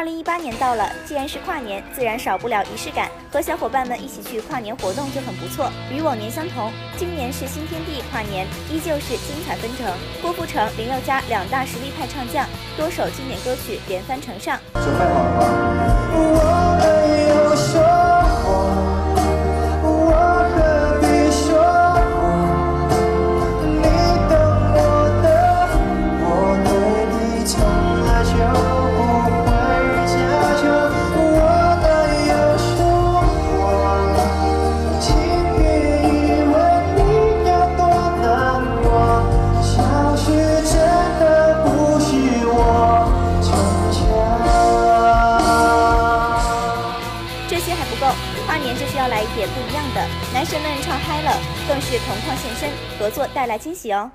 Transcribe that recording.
二零一八年到了，既然是跨年，自然少不了仪式感，和小伙伴们一起去跨年活动就很不错。与往年相同，今年是新天地跨年，依旧是精彩纷呈。郭富城、林宥嘉两大实力派唱将，多首经典歌曲连番呈上。准备好了吗？些还不够跨年就是要来一点不一样的，男神们唱嗨了，更是同框现身，合作带来惊喜哦。